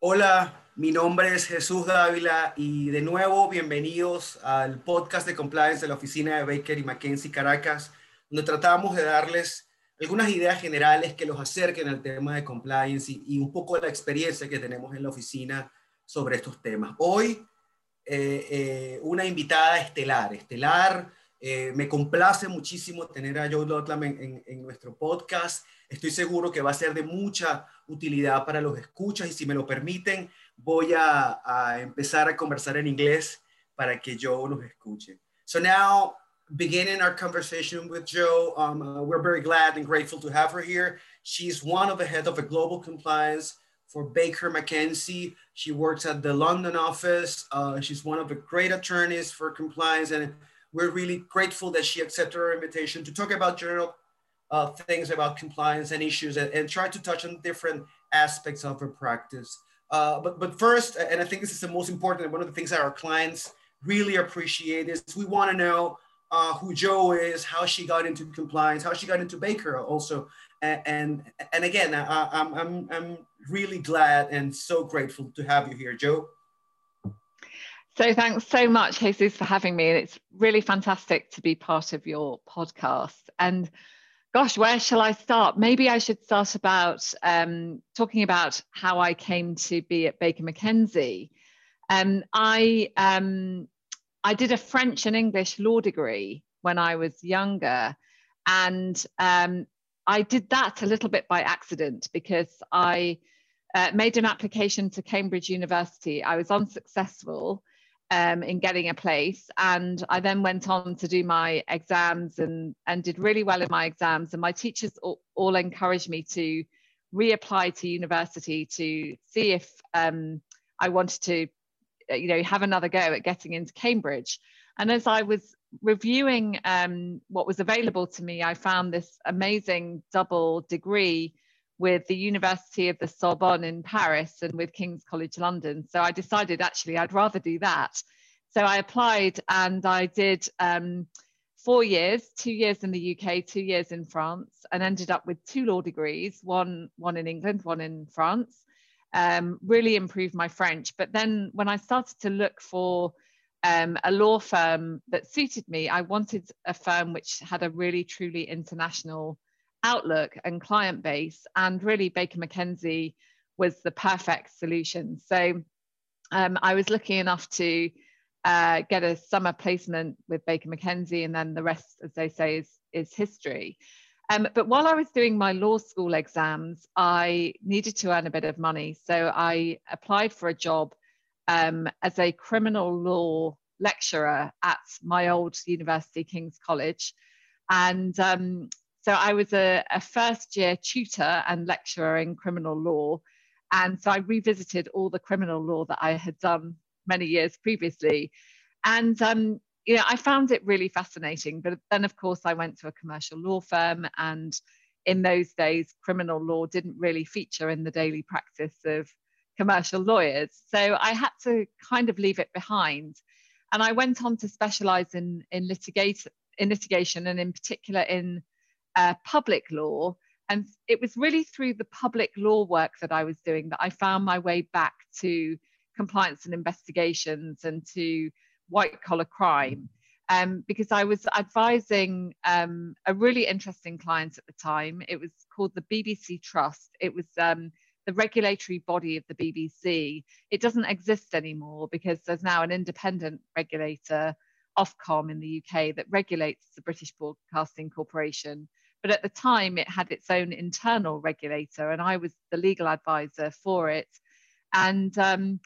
Hola, mi nombre es Jesús Dávila y de nuevo bienvenidos al podcast de compliance de la oficina de Baker y McKenzie Caracas, donde tratamos de darles algunas ideas generales que los acerquen al tema de compliance y, un poco de la experiencia que tenemos en la oficina sobre estos temas. Hoy, eh, eh, una invitada estelar, estelar, eh, me complace muchísimo tener a Joe Ludlam en, en, nuestro podcast. Estoy seguro que va a ser de mucha utilidad para los escuchas y si me lo permiten, voy a, a empezar a conversar en inglés para que Joe nos escuche. So now, beginning our conversation with Joe, um, uh, we're very glad and grateful to have her here. She's one of the head of a global compliance for Baker McKenzie. She works at the London office. Uh, she's one of the great attorneys for compliance and we're really grateful that she accepted our invitation to talk about general uh, things about compliance and issues and, and, try to touch on different aspects of her practice. Uh, but, but first, and I think this is the most important, one of the things that our clients really appreciate is we want to know uh, who Joe is, how she got into compliance, how she got into Baker also. And, and, and again, I, I'm, I'm, I'm really glad and so grateful to have you here, Joe. So thanks so much, Jesus, for having me. And it's really fantastic to be part of your podcast. And gosh, where shall I start? Maybe I should start about um, talking about how I came to be at Baker McKenzie. Um, I um, I did a French and English law degree when I was younger, and um, I did that a little bit by accident because I uh, made an application to Cambridge University. I was unsuccessful um, in getting a place. And I then went on to do my exams and, and did really well in my exams. And my teachers all, all encouraged me to reapply to university to see if um, I wanted to, uh, you know, have another go at getting into Cambridge. And as I was reviewing um, what was available to me, I found this amazing double degree with the University of the Sorbonne in Paris and with King's College London. So I decided actually I'd rather do that. So I applied and I did um, four years, two years in the UK, two years in France, and ended up with two law degrees, one, one in England, one in France. Um, really improved my French. But then when I started to look for um, a law firm that suited me, I wanted a firm which had a really truly international outlook and client base. And really, Baker McKenzie was the perfect solution. So um, I was lucky enough to uh, get a summer placement with Baker McKenzie, and then the rest, as they say, is, is history. Um, but while I was doing my law school exams, I needed to earn a bit of money. So I applied for a job um, as a criminal law lecturer at my old university, King's College. And um, so I was a, a first year tutor and lecturer in criminal law. And so I revisited all the criminal law that I had done many years previously. And um, you know, I found it really fascinating. But then, of course, I went to a commercial law firm, and in those days, criminal law didn't really feature in the daily practice of commercial lawyers. So I had to kind of leave it behind. And I went on to specialize in, in, litigate, in litigation and, in particular, in uh, public law. And it was really through the public law work that I was doing that I found my way back to compliance and investigations and to white collar crime. Um, because I was advising um, a really interesting client at the time. It was called the BBC Trust. It was um, the regulatory body of the BBC. It doesn't exist anymore because there's now an independent regulator, Ofcom in the UK, that regulates the British Broadcasting Corporation. But at the time, it had its own internal regulator, and I was the legal advisor for it. And um,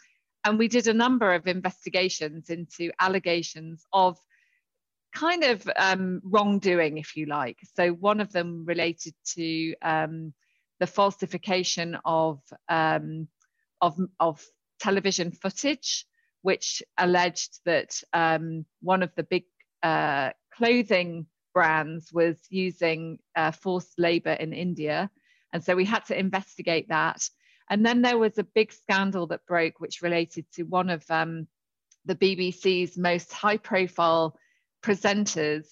and we did a number of investigations into allegations of kind of um, wrongdoing, if you like. So one of them related to um, the falsification of, um, of, of television footage, which alleged that um, one of the big uh, clothing brands was using uh, forced labor in India. And so we had to investigate that. And then there was a big scandal that broke, which related to one of um, the BBC's most high profile presenters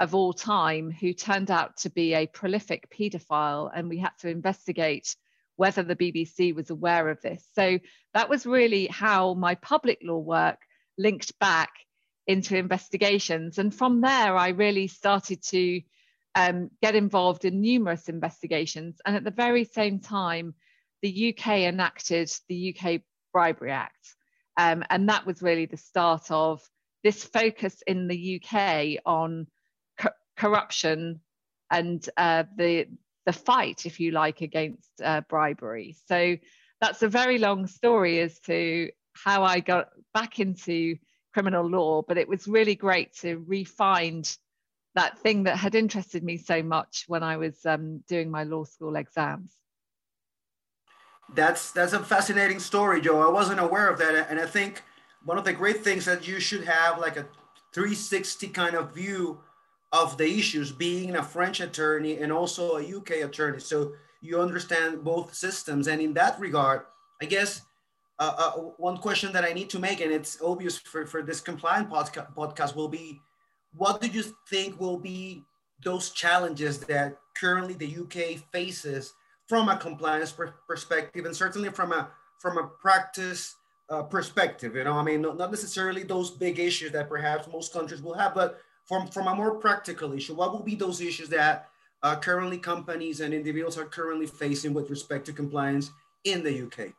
of all time who turned out to be a prolific paedophile, and we had to investigate whether the BBC was aware of this. So that was really how my public law work linked back into investigations. And from there, I really started to um, get involved in numerous investigations. And at the very same time, the UK enacted the UK Bribery Act. Um, and that was really the start of this focus in the UK on co- corruption and uh, the the fight, if you like, against uh, bribery. So that's a very long story as to how I got back into criminal law, but it was really great to re-find that thing that had interested me so much when I was um, doing my law school exams. That's that's a fascinating story, Joe. I wasn't aware of that, and I think one of the great things that you should have like a 360 kind of view of the issues, being a French attorney and also a UK attorney, so you understand both systems. And in that regard, I guess uh, uh, one question that I need to make, and it's obvious for, for this compliant podca- podcast, will be what do you think will be those challenges that currently the UK faces from a compliance per- perspective, and certainly from a from a practice uh, perspective? You know, I mean, not, not necessarily those big issues that perhaps most countries will have, but from from a more practical issue, what will be those issues that uh, currently companies and individuals are currently facing with respect to compliance in the UK?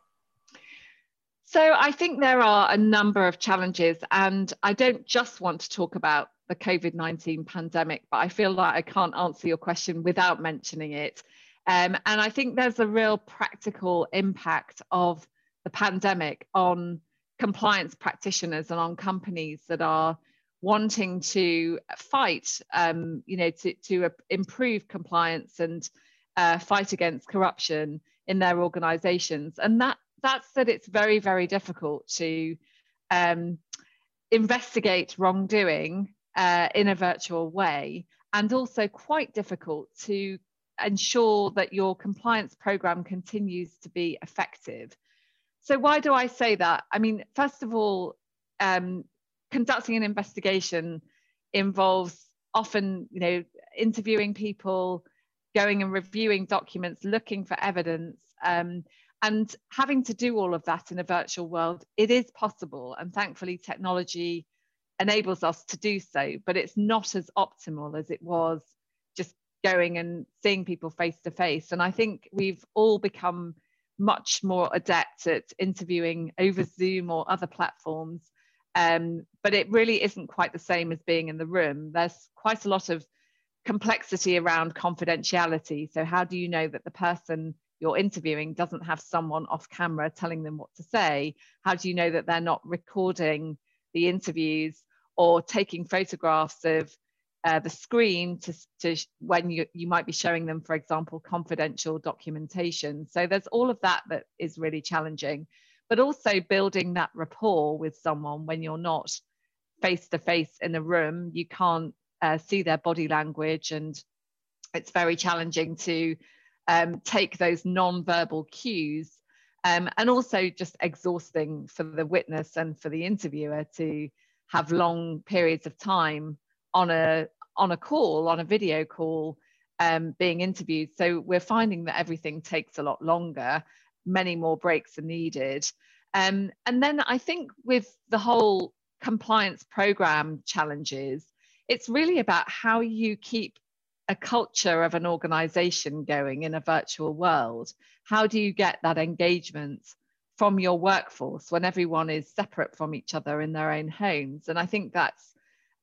So I think there are a number of challenges, and I don't just want to talk about the COVID 19 pandemic, but I feel like I can't answer your question without mentioning it. Um, and I think there's a real practical impact of the pandemic on compliance practitioners and on companies that are wanting to fight, um, you know, to, to improve compliance and uh, fight against corruption in their organizations. And that that's that it's very, very difficult to um, investigate wrongdoing uh, in a virtual way, and also quite difficult to ensure that your compliance program continues to be effective. So, why do I say that? I mean, first of all, um, conducting an investigation involves often, you know, interviewing people, going and reviewing documents, looking for evidence. Um, and having to do all of that in a virtual world, it is possible. And thankfully, technology enables us to do so, but it's not as optimal as it was just going and seeing people face to face. And I think we've all become much more adept at interviewing over Zoom or other platforms. Um, but it really isn't quite the same as being in the room. There's quite a lot of complexity around confidentiality. So, how do you know that the person you're interviewing doesn't have someone off camera telling them what to say how do you know that they're not recording the interviews or taking photographs of uh, the screen to, to when you, you might be showing them for example confidential documentation? So there's all of that that is really challenging but also building that rapport with someone when you're not face to face in a room. You can't uh, see their body language and it's very challenging to um, take those non-verbal cues um, and also just exhausting for the witness and for the interviewer to have long periods of time on a on a call on a video call um, being interviewed. So we're finding that everything takes a lot longer many more breaks are needed. Um, and then i think with the whole compliance program challenges it's really about how you keep a culture of an organization going in a virtual world? How do you get that engagement from your workforce when everyone is separate from each other in their own homes? And I think that's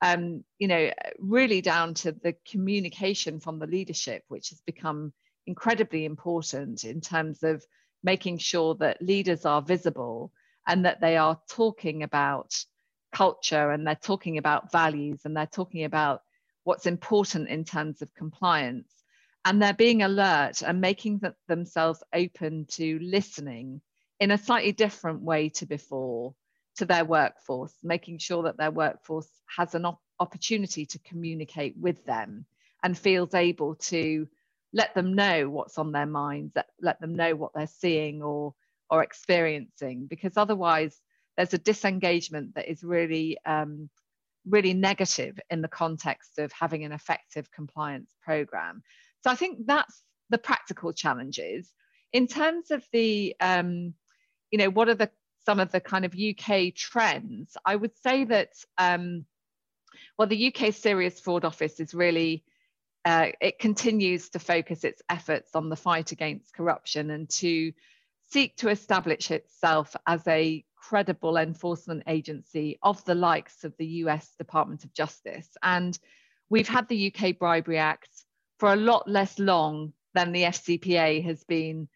um, you know, really down to the communication from the leadership, which has become incredibly important in terms of making sure that leaders are visible and that they are talking about culture and they're talking about values and they're talking about what's important in terms of compliance. And they're being alert and making th- themselves open to listening in a slightly different way to before to their workforce, making sure that their workforce has an op- opportunity to communicate with them and feels able to let them know what's on their minds, let, let them know what they're seeing or, or experiencing, because otherwise there's a disengagement that is really um, really negative in the context of having an effective compliance program. So I think that's the practical challenges. In terms of the, um, you know, what are the some of the kind of UK trends? I would say that, um, well, the UK Serious Fraud Office is really uh, it continues to focus its efforts on the fight against corruption and to seek to establish itself as a credible enforcement agency of the likes of the US Department of Justice. And we've had the UK Bribery Act for a lot less long than the FCPA has been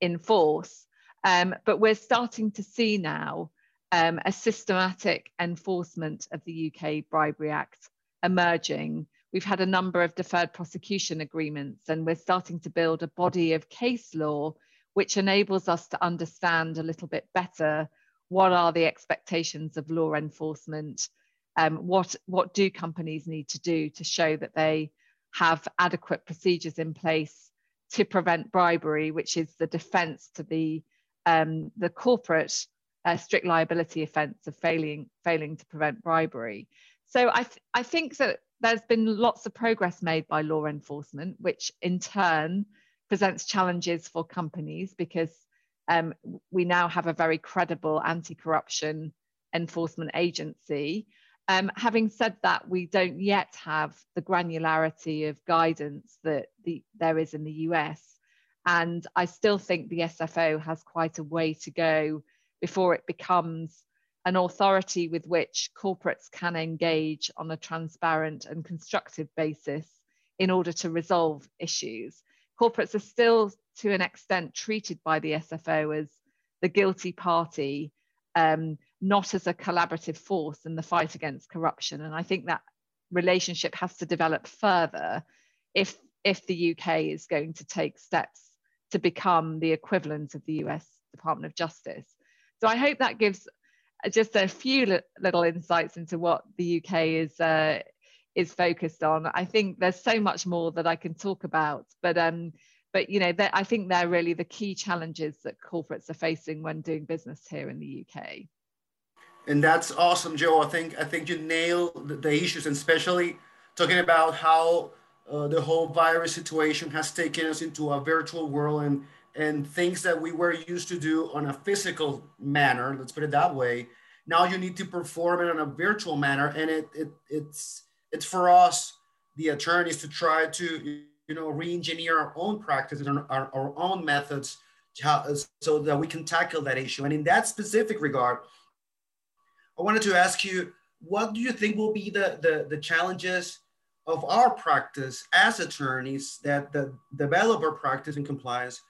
in force. Um, but we're starting to see now um, a systematic enforcement of the UK Bribery Act emerging we've had a number of deferred prosecution agreements, and we're starting to build a body of case law which enables us to understand a little bit better what are the expectations of law enforcement, um, what, what do companies need to do to show that they have adequate procedures in place to prevent bribery, which is the defense to the, um, the corporate uh, strict liability offence of failing, failing to prevent bribery. So I, th- I think that there's been lots of progress made by law enforcement, which in turn presents challenges for companies because um, we now have a very credible anti corruption enforcement agency. Um, having said that, we don't yet have the granularity of guidance that the, there is in the US. And I still think the SFO has quite a way to go before it becomes an authority with which corporates can engage on a transparent and constructive basis in order to resolve issues. Corporates are still, to an extent, treated by the SFO as the guilty party, um, not as a collaborative force in the fight against corruption. And I think that relationship has to develop further if, if the UK is going to take steps to become the equivalent of the US Department of Justice. So I hope that gives just a few little insights into what the UK is uh, is focused on. I think there's so much more that I can talk about, but um, but you know, I think they're really the key challenges that corporates are facing when doing business here in the UK. And that's awesome, Joe. I think I think you the, the issues, and especially talking about how uh, the whole virus situation has taken us into a virtual world and and things that we were used to do on a physical manner, let's put it that way, now you need to perform it in a virtual manner. And it, it it's it's for us, the attorneys, to try to you know re-engineer our own practices and our, our own methods so that we can tackle that issue. And in that specific regard, I wanted to ask you, what do you think will be the, the, the challenges of our practice as attorneys that the developer practice in compliance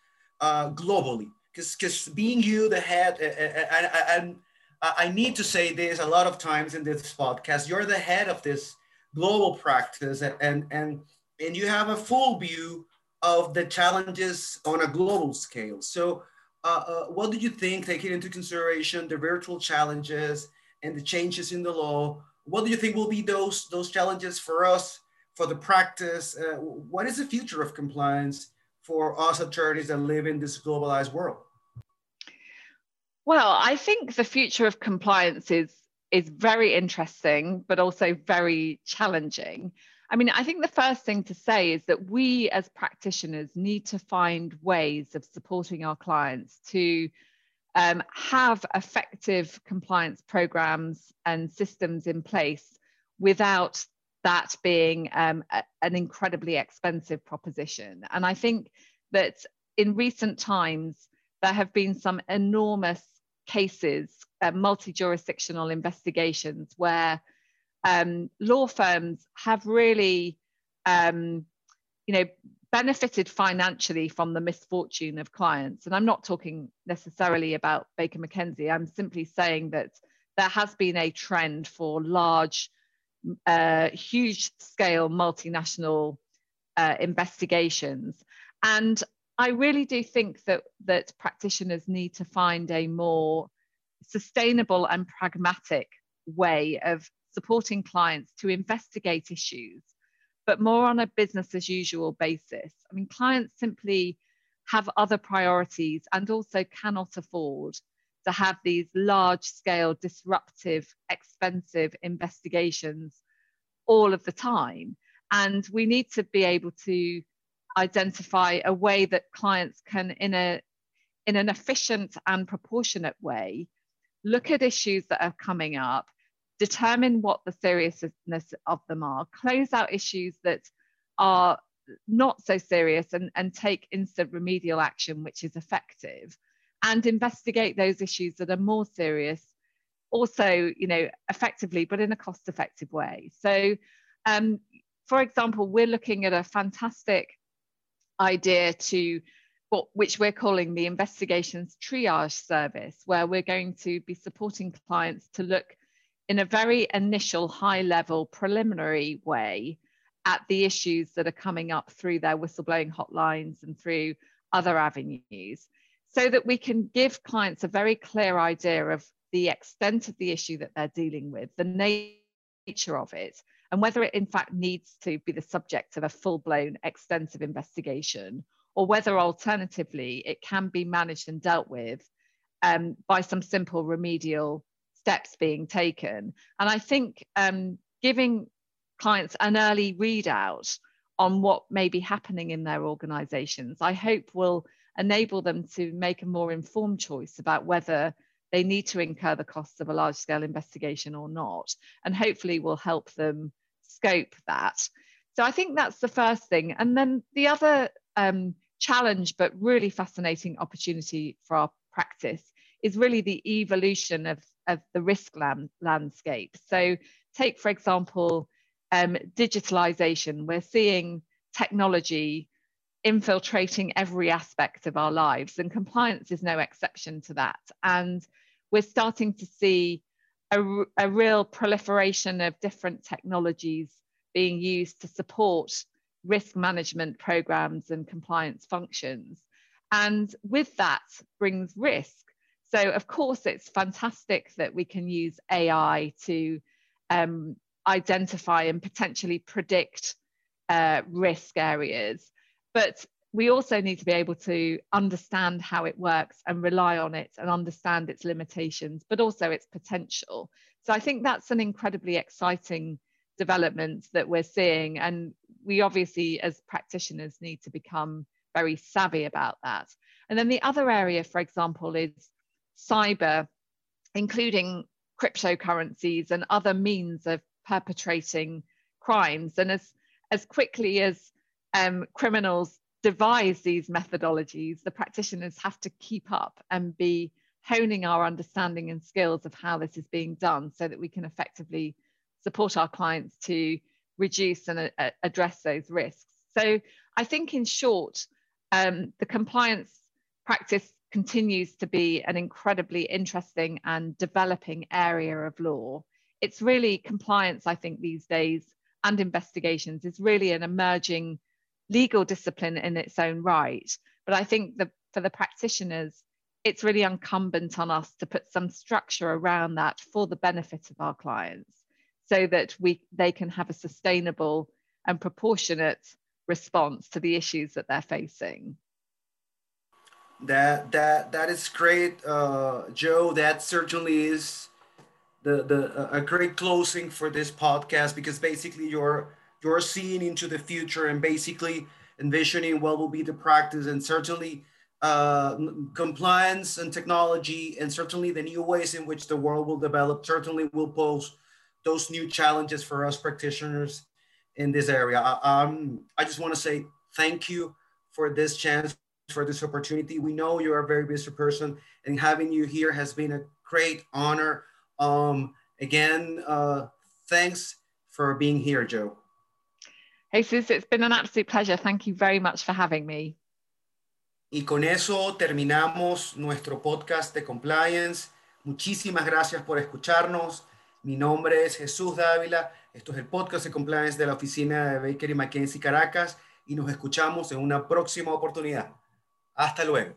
uh, globally. Because being you the head, and I need to say this a lot of times in this podcast, you're the head of this global practice and, and, and you have a full view of the challenges on a global scale. So uh, uh, what do you think, taking into consideration the virtual challenges and the changes in the law, what do you think will be those, those challenges for us, for the practice? Uh, what is the future of compliance for us attorneys that live in this globalized world? Well, I think the future of compliance is is very interesting, but also very challenging. I mean, I think the first thing to say is that we as practitioners need to find ways of supporting our clients to um, have effective compliance programs and systems in place without that being um, a, an incredibly expensive proposition. And I think that in recent times, there have been some enormous cases, uh, multi jurisdictional investigations, where um, law firms have really, um, you know, benefited financially from the misfortune of clients. And I'm not talking necessarily about Baker McKenzie, I'm simply saying that there has been a trend for large uh, huge scale multinational uh, investigations. And I really do think that, that practitioners need to find a more sustainable and pragmatic way of supporting clients to investigate issues, but more on a business as usual basis. I mean, clients simply have other priorities and also cannot afford to have these large scale, disruptive, expensive investigations all of the time. And we need to be able to identify a way that clients can, in, a, in an efficient and proportionate way, look at issues that are coming up, determine what the seriousness of them are, close out issues that are not so serious and, and take instant remedial action, which is effective, and investigate those issues that are more serious, also, you know, effectively, but in a cost effective way. So, um, for example, we're looking at a fantastic idea to what, which we're calling the investigations triage service, where we're going to be supporting clients to look in a very initial, high level, preliminary way at the issues that are coming up through their whistleblowing hotlines and through other avenues so that we can give clients a very clear idea of the extent of the issue that they're dealing with, the nature of it, and whether it in fact needs to be the subject of a full blown extensive investigation, or whether alternatively it can be managed and dealt with um, by some simple remedial steps being taken. And I think um, giving clients an early readout on what may be happening in their organizations, I hope will enable them to make a more informed choice about whether they need to incur the costs of a large scale investigation or not, and hopefully will help them scope that. So I think that's the first thing. And then the other um, challenge, but really fascinating opportunity for our practice is really the evolution of, of the risk land, landscape. So take, for example, um, digitalization. We're seeing technology infiltrating every aspect of our lives, and compliance is no exception to that. And we're starting to see a, a real proliferation of different technologies being used to support risk management programs and compliance functions. And with that brings risk. So, of course, it's fantastic that we can use AI to um, identify and potentially predict uh, risk areas. But we also need to be able to understand how it works and rely on it and understand its limitations, but also its potential. So I think that's an incredibly exciting development that we're seeing. And we obviously, as practitioners, need to become very savvy about that. And then the other area, for example, is cyber, including cryptocurrencies and other means of perpetrating crimes. And as, as quickly as um, criminals devise these methodologies, the practitioners have to keep up and be honing our understanding and skills of how this is being done so that we can effectively support our clients to reduce and uh, address those risks. So I think in short, um, the compliance practice continues to be an incredibly interesting and developing area of law. It's really compliance, I think, these days and investigations is really an emerging legal discipline in its own right. But I think that for the practitioners, it's really incumbent on us to put some structure around that for the benefit of our clients so that we they can have a sustainable and proportionate response to the issues that they're facing. That that that is great, uh, Joe. That certainly is the the a great closing for this podcast because basically you're you're seeing into the future and basically envisioning what will be the practice and certainly uh, compliance and technology and certainly the new ways in which the world will develop certainly will pose those new challenges for us practitioners in this area. Um, I just want to say thank you for this chance, for this opportunity. We know you're a very busy person and having you here has been a great honor. Um, again, uh, thanks for being here, Joe. Jesus, it's been an absolute pleasure. Thank you very much for having me. Y con eso terminamos nuestro podcast de compliance. Muchísimas gracias por escucharnos. Mi nombre es Jesús Dávila. Esto es el podcast de compliance de la oficina de Baker y McKenzie Caracas y nos escuchamos en una próxima oportunidad. Hasta luego.